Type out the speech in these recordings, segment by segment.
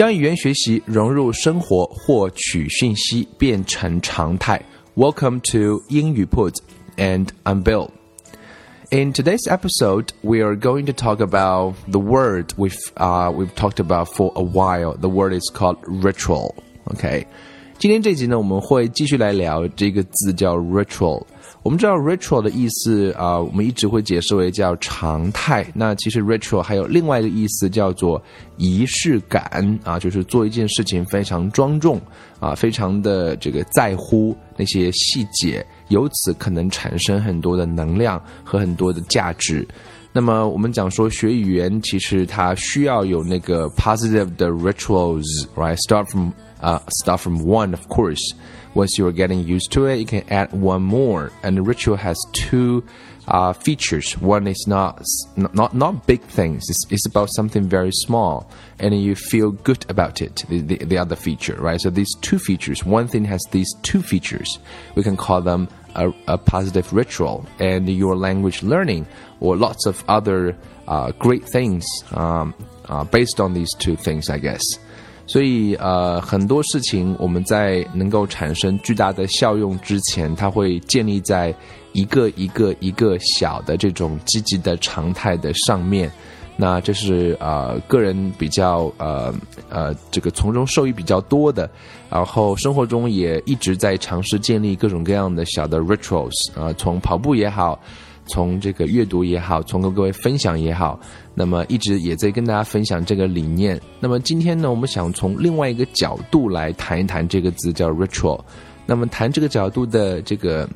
将语言学习融入生活，获取讯息变成常态。Welcome to 英语 Put, and I'm Bill. In today's episode, we are going to talk about the word we've uh, we've talked about for a while. The word is called ritual. OK，今天这集呢，我们会继续来聊这个字叫 ritual。 我们知道 ritual 的意思啊、我们一直会解释为叫常态。那其实 ritual 还有另外一个意思叫做仪式感啊，就是做一件事情非常庄重啊，非常的这个在乎那些细节，由此可能产生很多的能量和很多的价值。那么我们讲说学语言，其实它需要有那个 positive 的 rituals，right？Start from 啊、start from one of course。Once you're getting used to it, you can add one more. And the ritual has two uh, features. One is not not not big things. It's, it's about something very small, and you feel good about it. The, the, the other feature, right? So these two features. One thing has these two features. We can call them a, a positive ritual, and your language learning or lots of other uh, great things um, uh, based on these two things, I guess. 所以，呃，很多事情我们在能够产生巨大的效用之前，它会建立在一个一个一个小的这种积极的常态的上面。那这是呃个人比较呃呃这个从中受益比较多的。然后生活中也一直在尝试建立各种各样的小的 rituals 啊，从跑步也好。从这个阅读也好，从跟各位分享也好，那么一直也在跟大家分享这个理念。那么今天呢，我们想从另外一个角度来谈一谈这个字叫 ritual。那么谈这个角度的这个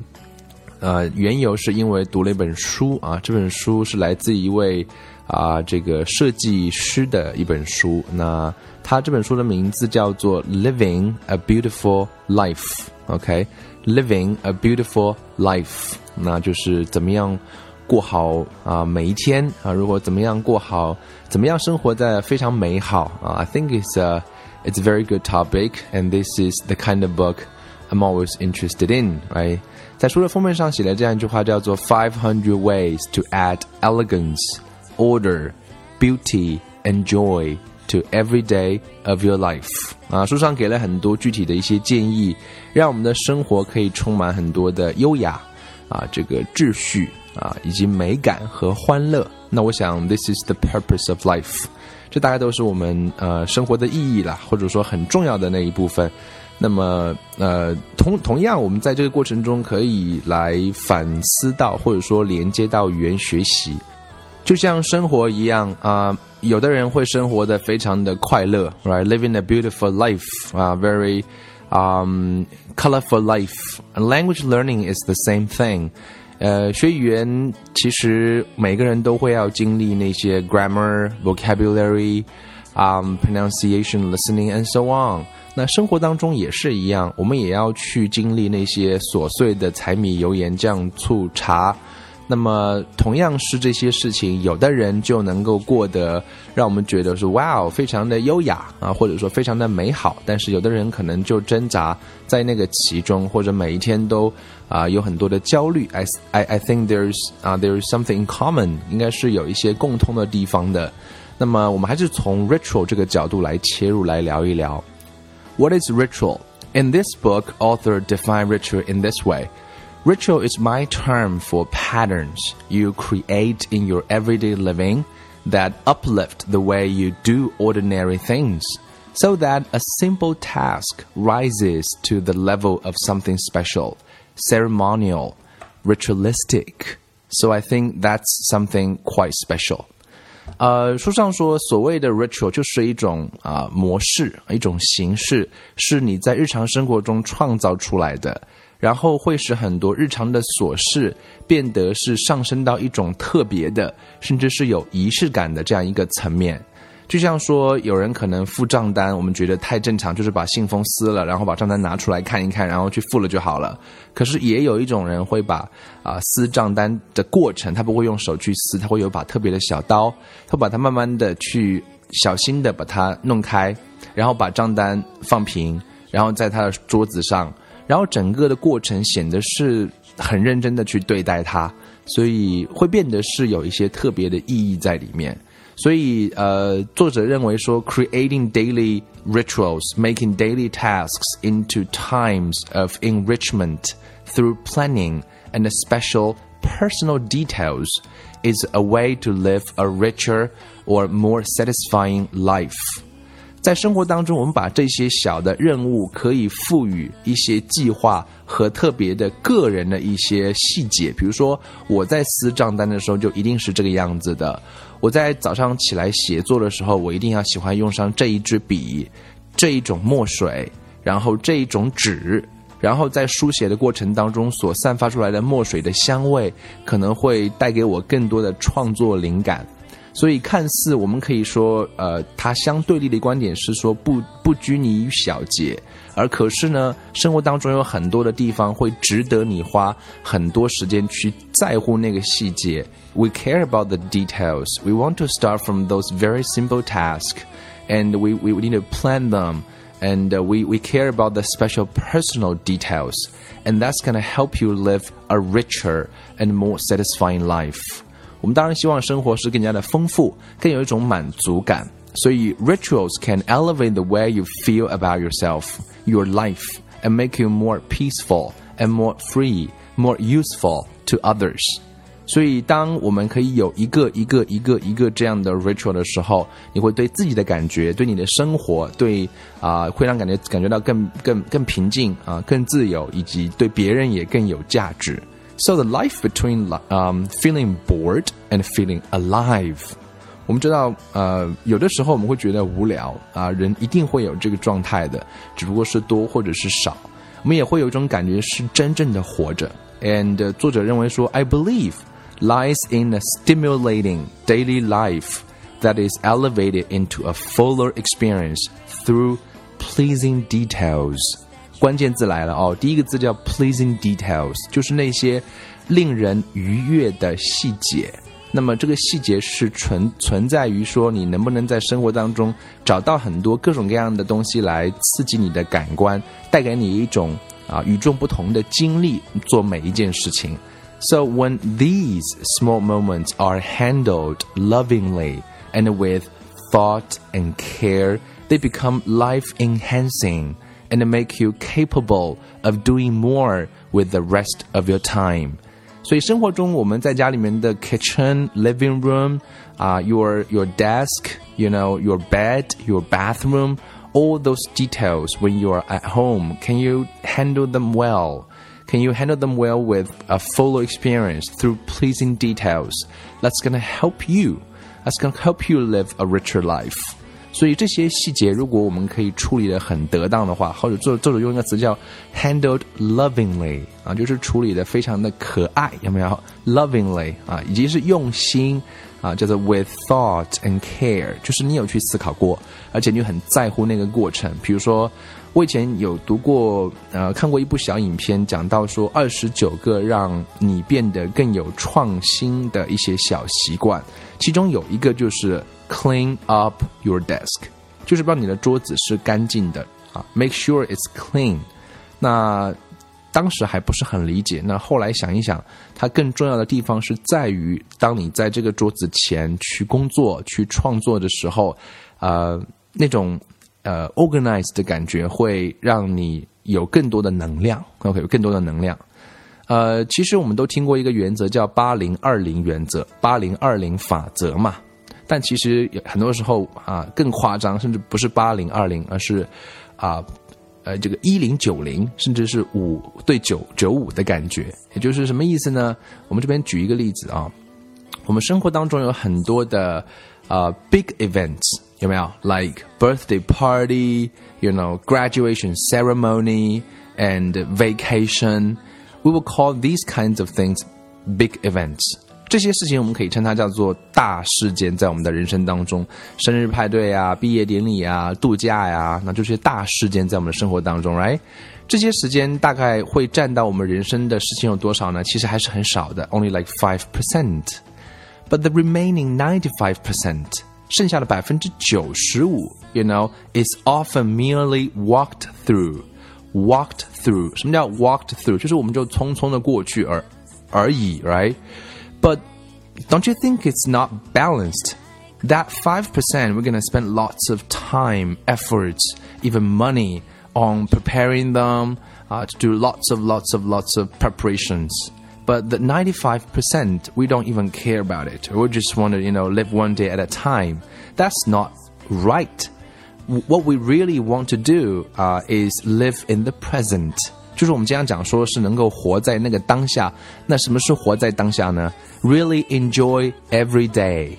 呃缘由，是因为读了一本书啊，这本书是来自一位啊这个设计师的一本书。那他这本书的名字叫做《Living a Beautiful Life》，OK，Living a Beautiful Life。那就是怎么样过好啊每一天啊？如果怎么样过好，怎么样生活在非常美好啊？I think it's a it's a very good topic, and this is the kind of book I'm always interested in, right？在书的封面上写了这样一句话，叫做 Five hundred ways to add elegance, order, beauty, and joy to every day of your life。啊，书上给了很多具体的一些建议，让我们的生活可以充满很多的优雅。 啊，这个秩序啊，以及美感和欢乐。那我想，this is the purpose of life。这大概都是我们呃生活的意义啦，或者说很重要的那一部分。那么呃，同同样，我们在这个过程中可以来反思到，或者说连接到语言学习，就像生活一样啊。有的人会生活的非常的快乐，right？Living a beautiful life 啊，very um colorful life. Language learning is the same thing. 呃，学语言其实每个人都会要经历那些 grammar, vocabulary, um, pronunciation, listening, and so on. 那生活当中也是一样，我们也要去经历那些琐碎的柴米油盐酱醋茶。那么同样是这些事情，有的人就能够过得让我们觉得是哇，非常的优雅啊，或者说非常的美好。但是有的人可能就挣扎在那个其中，或者每一天都啊有很多的焦虑。I I I think there's 啊 there's something common，应该是有一些共通的地方的。那么我们还是从 ritual 这个角度来切入来聊一聊。What is ritual? In this book, author define ritual in this way. Ritual is my term for patterns you create in your everyday living that uplift the way you do ordinary things so that a simple task rises to the level of something special, ceremonial, ritualistic. So I think that's something quite special. 呃，书上说，所谓的 ritual 就是一种啊、呃、模式，一种形式，是你在日常生活中创造出来的。 然后会使很多日常的琐事变得是上升到一种特别的，甚至是有仪式感的这样一个层面。就像说，有人可能付账单，我们觉得太正常，就是把信封撕了，然后把账单拿出来看一看，然后去付了就好了。可是也有一种人会把啊撕账单的过程，他不会用手去撕，他会有把特别的小刀，他把它慢慢的去小心的把它弄开，然后把账单放平，然后在他的桌子上。然后整个的过程显得是很认真的去对待它，所以会变得是有一些特别的意义在里面。所以呃，作者认为说，creating daily rituals, making daily tasks into times of enrichment through planning and special personal details is a way to live a richer or more satisfying life. 在生活当中，我们把这些小的任务可以赋予一些计划和特别的个人的一些细节。比如说，我在撕账单的时候就一定是这个样子的；我在早上起来写作的时候，我一定要喜欢用上这一支笔、这一种墨水，然后这一种纸，然后在书写的过程当中所散发出来的墨水的香味，可能会带给我更多的创作灵感。所以，看似我们可以说，呃，它相对立的观点是说不不拘泥于小节，而可是呢，生活当中有很多的地方会值得你花很多时间去在乎那个细节。We care about the details. We want to start from those very simple tasks, and we we need to plan them. And we we care about the special personal details, and that's gonna help you live a richer and more satisfying life. 我们当然希望生活是更加的丰富，更有一种满足感。所以，rituals can elevate the way you feel about yourself, your life, and make you more peaceful and more free, more useful to others. 所以，当我们可以有一个一个一个一个这样的 ritual 的时候，你会对自己的感觉、对你的生活、对啊，会让感觉感觉到更更更平静啊，更自由，以及对别人也更有价值。So the life between um feeling bored and feeling alive，我们知道，呃，有的时候我们会觉得无聊啊，人一定会有这个状态的，只不过是多或者是少。我们也会有一种感觉是真正的活着。And 作者认为说，I believe lies in a stimulating daily life that is elevated into a fuller experience through pleasing details. 关键字来了哦，第一个字叫 pleasing details，就是那些令人愉悦的细节。那么这个细节是存存在于说你能不能在生活当中找到很多各种各样的东西来刺激你的感官，带给你一种啊与众不同的经历，做每一件事情。So when these small moments are handled lovingly and with thought and care, they become life enhancing. and make you capable of doing more with the rest of your time. 所以生活中我们在家里面的 kitchen, living room, uh, your your desk, you know, your bed, your bathroom, all those details when you are at home, can you handle them well? Can you handle them well with a full experience through pleasing details? That's gonna help you. That's gonna help you live a richer life. 所以这些细节，如果我们可以处理的很得当的话，或者作作者用一个词叫 handled lovingly 啊，就是处理的非常的可爱，有没有？lovingly 啊，以及是用心啊，叫做 with thought and care，就是你有去思考过，而且你很在乎那个过程。比如说，我以前有读过呃，看过一部小影片，讲到说二十九个让你变得更有创新的一些小习惯，其中有一个就是。Clean up your desk，就是让你的桌子是干净的啊。Make sure it's clean。那当时还不是很理解，那后来想一想，它更重要的地方是在于，当你在这个桌子前去工作、去创作的时候，呃，那种呃 organized 的感觉会让你有更多的能量。OK，有更多的能量。呃，其实我们都听过一个原则叫八零二零原则，八零二零法则嘛。但其实很多时候啊，更夸张，甚至不是八零二零，而是啊，呃，这个一零九零，甚至是五对九九五的感觉。也就是什么意思呢？我们这边举一个例子啊，我们生活当中有很多的啊 big events，有没有？Like birthday party，you know，graduation ceremony。 and vacation. We will call these kinds of things big events. 这些事情我们可以称它叫做大事件，在我们的人生当中，生日派对啊、毕业典礼啊、度假呀，那就是大事件在我们的生活当中，right？这些时间大概会占到我们人生的事情有多少呢？其实还是很少的，only like five percent。But the remaining ninety-five percent，剩下的百分之九十五，you know，is often merely walked through。walked through，什么叫 walked through？就是我们就匆匆的过去而而已，right？，right？But don't you think it's not balanced? That five percent, we're gonna spend lots of time, efforts, even money on preparing them uh, to do lots of lots of lots of preparations. But the 95%, we don't even care about it. We just want to, you know, live one day at a time. That's not right what we really want to do uh, is live in the present. 就是我们经常讲说是能够活在那个当下。那什么是活在当下呢？Really enjoy every day,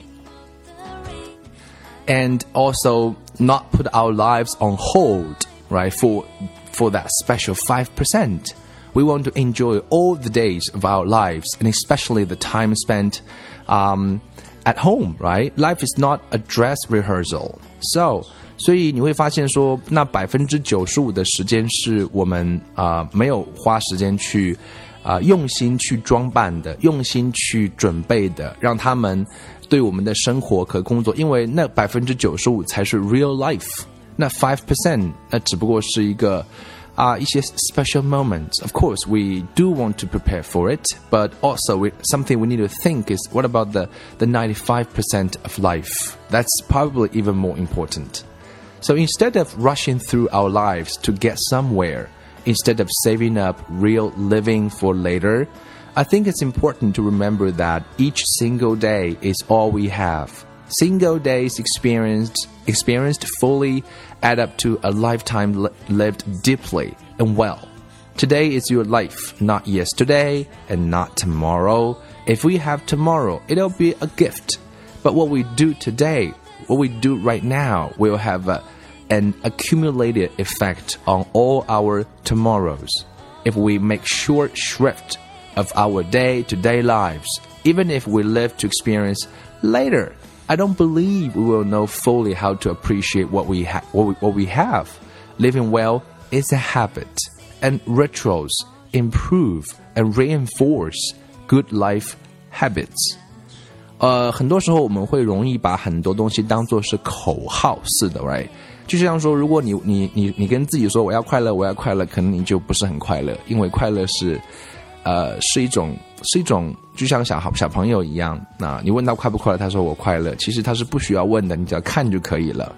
and also not put our lives on hold, right? For for that special five percent. We want to enjoy all the days of our lives, and especially the time spent um, at home, right? Life is not a dress rehearsal. So 所以你会发现说，那百分之九十五的时间是我们啊、呃、没有花时间去啊、呃、用心去装扮的，用心去准备的，让他们对我们的生活和工作，因为那百分之九十五才是 real life，那 five percent 那只不过是一个。啊、uh, 一些 special moments. Of course, we do want to prepare for it, but also we, something we need to think is what about the the 95% of life? That's probably even more important. So instead of rushing through our lives to get somewhere, instead of saving up real living for later, I think it's important to remember that each single day is all we have. Single days experienced experienced fully add up to a lifetime li lived deeply and well. Today is your life, not yesterday and not tomorrow. If we have tomorrow, it'll be a gift. But what we do today what we do right now will have an accumulated effect on all our tomorrows. If we make short shrift of our day to day lives, even if we live to experience later, I don't believe we will know fully how to appreciate what we, ha- what we, what we have. Living well is a habit, and rituals improve and reinforce good life habits. 呃，很多时候我们会容易把很多东西当做是口号似的，right？就像说，如果你你你你跟自己说我要快乐，我要快乐，可能你就不是很快乐，因为快乐是，呃，是一种是一种，就像小好小朋友一样，那你问他快不快乐，他说我快乐，其实他是不需要问的，你只要看就可以了。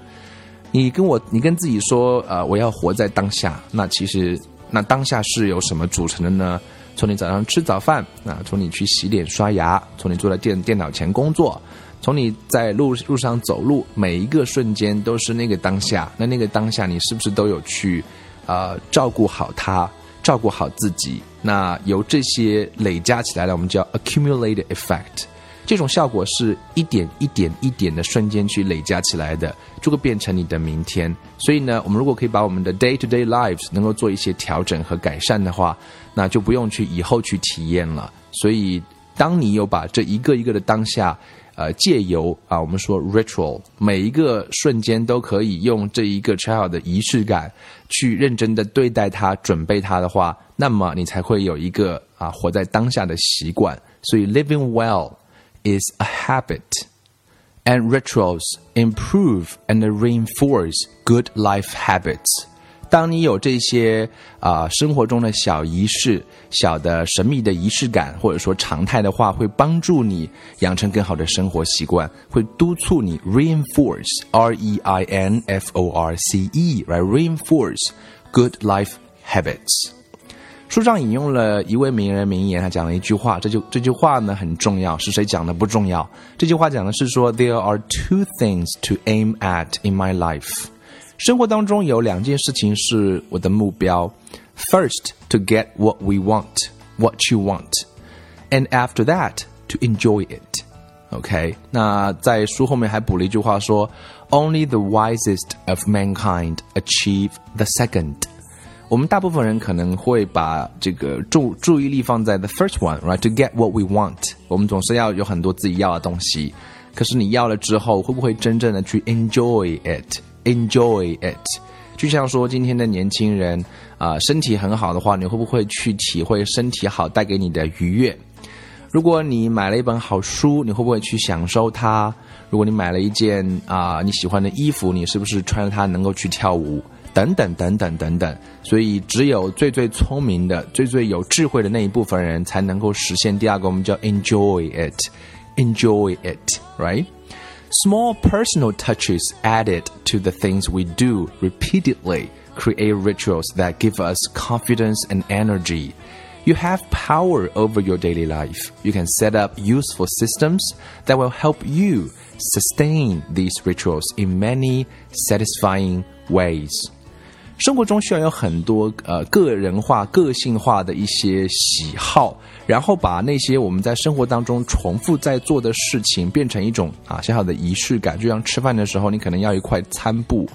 你跟我，你跟自己说，呃，我要活在当下，那其实那当下是由什么组成的呢？从你早上吃早饭啊，从你去洗脸刷牙，从你坐在电电脑前工作，从你在路路上走路，每一个瞬间都是那个当下。那那个当下，你是不是都有去啊照顾好他，照顾好自己？那由这些累加起来的，我们叫 accumulated effect。这种效果是一点一点一点的瞬间去累加起来的，就会变成你的明天。所以呢，我们如果可以把我们的 day to day lives 能够做一些调整和改善的话，那就不用去以后去体验了。所以，当你有把这一个一个的当下，呃，借由啊，我们说 ritual，每一个瞬间都可以用这一个 child 的仪式感去认真的对待它、准备它的话，那么你才会有一个啊活在当下的习惯。所以，living well。is a habit, and rituals improve and reinforce good life habits. 当你有这些啊、呃、生活中的小仪式、小的神秘的仪式感，或者说常态的话，会帮助你养成更好的生活习惯，会督促你 reinforce r e i n f o r c e right reinforce good life habits。 书上引用了一位名人名言，他讲了一句话，这就这句话呢很重要，是谁讲的不重要。这句话讲的是说，There are two things to aim at in my life。生活当中有两件事情是我的目标。First, to get what we want, what you want, and after that, to enjoy it. OK，那在书后面还补了一句话说，Only the wisest of mankind achieve the second。 我们大部分人可能会把这个注注意力放在 the first one，right？To get what we want，我们总是要有很多自己要的东西。可是你要了之后，会不会真正的去 enjoy it？enjoy it？就像说今天的年轻人啊，身体很好的话，你会不会去体会身体好带给你的愉悦？如果你买了一本好书，你会不会去享受它？如果你买了一件啊你喜欢的衣服，你是不是穿着它能够去跳舞？等等等等等等，所以只有最最聪明的、最最有智慧的那一部分人才能够实现第二个，我们叫 enjoy it，enjoy it，right? Small personal touches added to the things we do repeatedly create rituals that give us confidence and energy. You have power over your daily life. You can set up useful systems that will help you sustain these rituals in many satisfying ways. 生活中需要有很多呃个人化、个性化的一些喜好，然后把那些我们在生活当中重复在做的事情变成一种啊小小的仪式感。就像吃饭的时候，你可能要一块餐布，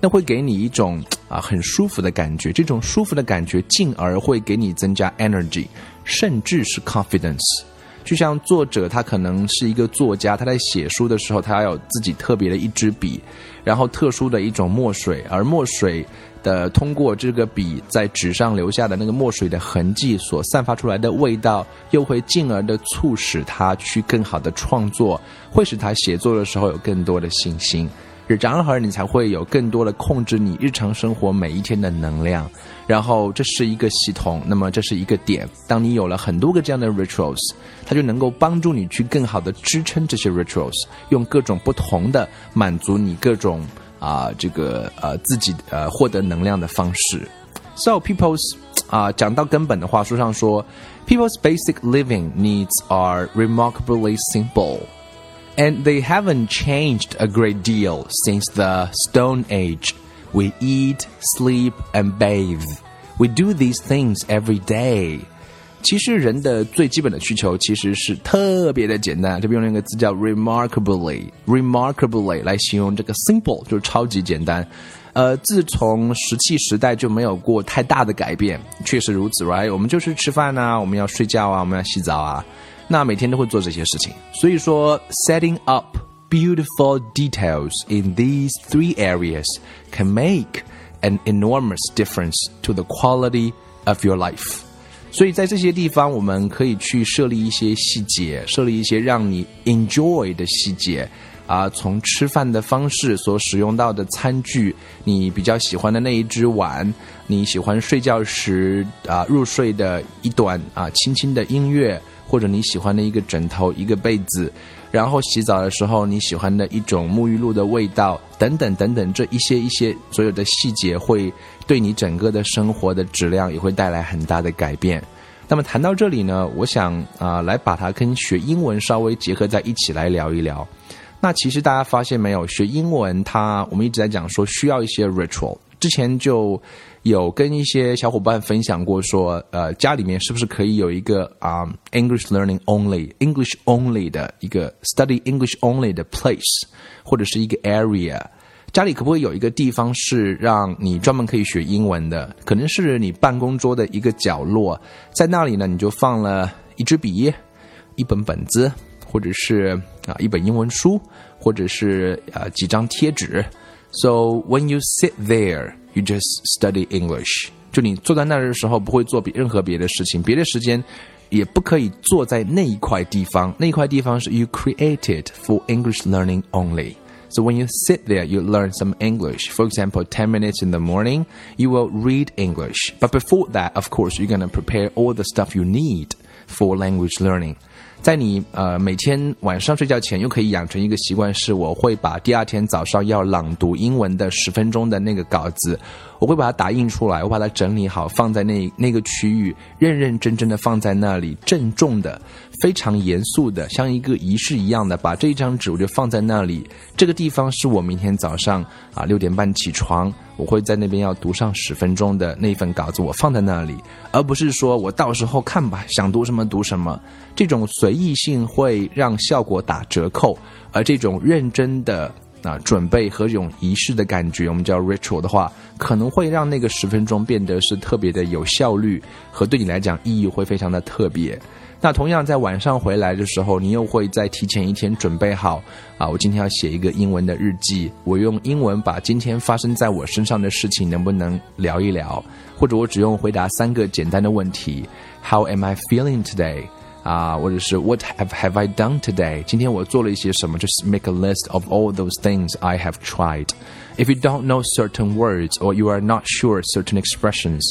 那会给你一种啊很舒服的感觉。这种舒服的感觉，进而会给你增加 energy，甚至是 confidence。就像作者他可能是一个作家，他在写书的时候，他要有自己特别的一支笔，然后特殊的一种墨水，而墨水。的通过这个笔在纸上留下的那个墨水的痕迹所散发出来的味道，又会进而的促使他去更好的创作，会使他写作的时候有更多的信心。然而，你才会有更多的控制你日常生活每一天的能量。然后，这是一个系统，那么这是一个点。当你有了很多个这样的 rituals，它就能够帮助你去更好的支撑这些 rituals，用各种不同的满足你各种。啊，这个呃自己呃获得能量的方式。So people's 啊，讲到根本的话，书上说，people's basic living needs are remarkably simple, and they haven't changed a great deal since the Stone Age. We eat, sleep, and bathe. We do these things every day. 其实人的最基本的需求其实是特别的简单，这边用了一个字叫 remarkably，remarkably 来形容这个 simple 就是超级简单。呃，自从石器时代就没有过太大的改变，确实如此，right？我们就是吃饭啊，我们要睡觉啊，我们要洗澡啊， 那每天都会做这些事情。所以说，setting up beautiful details in these three areas can make an enormous difference to the quality of your life. 所以在这些地方，我们可以去设立一些细节，设立一些让你 enjoy 的细节啊。从吃饭的方式所使用到的餐具，你比较喜欢的那一只碗，你喜欢睡觉时啊入睡的一段啊轻轻的音乐，或者你喜欢的一个枕头、一个被子，然后洗澡的时候你喜欢的一种沐浴露的味道，等等等等，这一些一些所有的细节会。对你整个的生活的质量也会带来很大的改变。那么谈到这里呢，我想啊，来把它跟学英文稍微结合在一起来聊一聊。那其实大家发现没有，学英文它我们一直在讲说需要一些 ritual。之前就有跟一些小伙伴分享过，说呃家里面是不是可以有一个啊 English learning only English only 的一个 study English only 的 place 或者是一个 area。家里可不可以有一个地方是让你专门可以学英文的？可能是你办公桌的一个角落，在那里呢，你就放了一支笔、一本本子，或者是啊一本英文书，或者是啊几张贴纸。So when you sit there, you just study English。就你坐在那儿的时候，不会做别任何别的事情，别的时间也不可以坐在那一块地方。那一块地方是 you created for English learning only。So when you sit there, you learn some English. For example, 10 minutes in the morning, you will read English. But before that, of course, you're going to prepare all the stuff you need for language learning. 在你呃每天晚上睡觉前，又可以养成一个习惯，是我会把第二天早上要朗读英文的十分钟的那个稿子，我会把它打印出来，我把它整理好，放在那那个区域，认认真真的放在那里，郑重的、非常严肃的，像一个仪式一样的，把这一张纸我就放在那里。这个地方是我明天早上啊六点半起床。我会在那边要读上十分钟的那份稿子，我放在那里，而不是说我到时候看吧，想读什么读什么。这种随意性会让效果打折扣，而这种认真的啊准备和这种仪式的感觉，我们叫 ritual 的话，可能会让那个十分钟变得是特别的有效率，和对你来讲意义会非常的特别。那同样在晚上回来的时候，你又会在提前一天准备好啊，我今天要写一个英文的日记，我用英文把今天发生在我身上的事情能不能聊一聊，或者我只用回答三个简单的问题：How am I feeling today？啊，或者是 What have have I done today？今天我做了一些什么？Just make a list of all those things I have tried. If you don't know certain words or you are not sure certain expressions,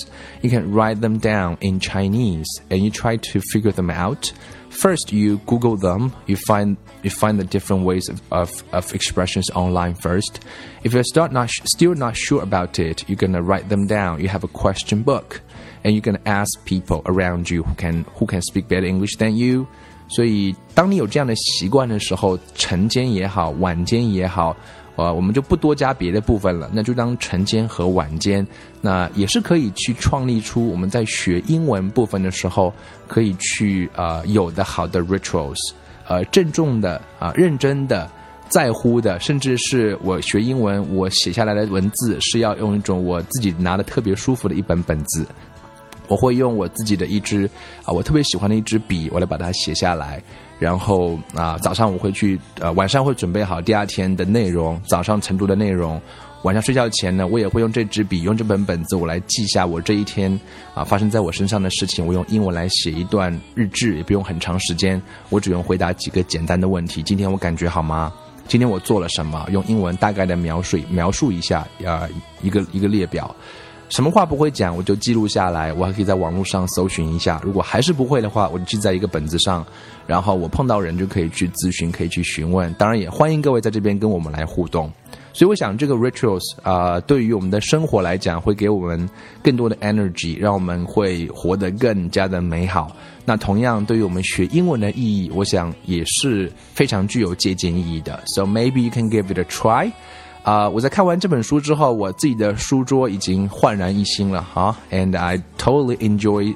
you can write them down in Chinese and you try to figure them out. First, you Google them. You find you find the different ways of, of, of expressions online first. If you're still not still not sure about it, you're gonna write them down. You have a question book And you can ask people around you who can who can speak better English than you。所以，当你有这样的习惯的时候，晨间也好，晚间也好，呃，我们就不多加别的部分了，那就当晨间和晚间，那也是可以去创立出我们在学英文部分的时候可以去呃有的好的 rituals，呃，郑重的啊，认真的。在乎的，甚至是我学英文，我写下来的文字是要用一种我自己拿的特别舒服的一本本子。我会用我自己的一支啊，我特别喜欢的一支笔，我来把它写下来。然后啊，早上我会去，呃，晚上会准备好第二天的内容，早上晨读的内容。晚上睡觉前呢，我也会用这支笔，用这本本子，我来记下我这一天啊发生在我身上的事情。我用英文来写一段日志，也不用很长时间，我只用回答几个简单的问题。今天我感觉好吗？今天我做了什么？用英文大概的描述描述一下，啊，一个一个列表。什么话不会讲，我就记录下来。我还可以在网络上搜寻一下。如果还是不会的话，我就记在一个本子上。然后我碰到人就可以去咨询，可以去询问。当然也欢迎各位在这边跟我们来互动。所以我想，这个 rituals 啊，对于我们的生活来讲，会给我们更多的 energy，让我们会活得更加的美好。那同样，对于我们学英文的意义，我想也是非常具有借鉴意义的。So maybe you can give it a try. 啊，我在看完这本书之后，我自己的书桌已经焕然一新了哈。And I totally enjoy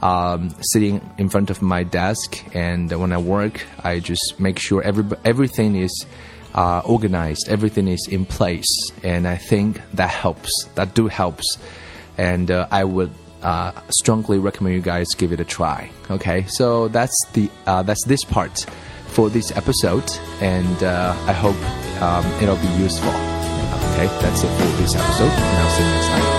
um, sitting in front of my desk, and when I work, I just make sure every everything is uh, organized, everything is in place, and I think that helps. That do helps, and uh, I would uh, strongly recommend you guys give it a try. Okay, so that's the uh, that's this part for this episode, and uh, I hope um, it'll be useful. Okay, that's it for this episode, and I'll see you next time.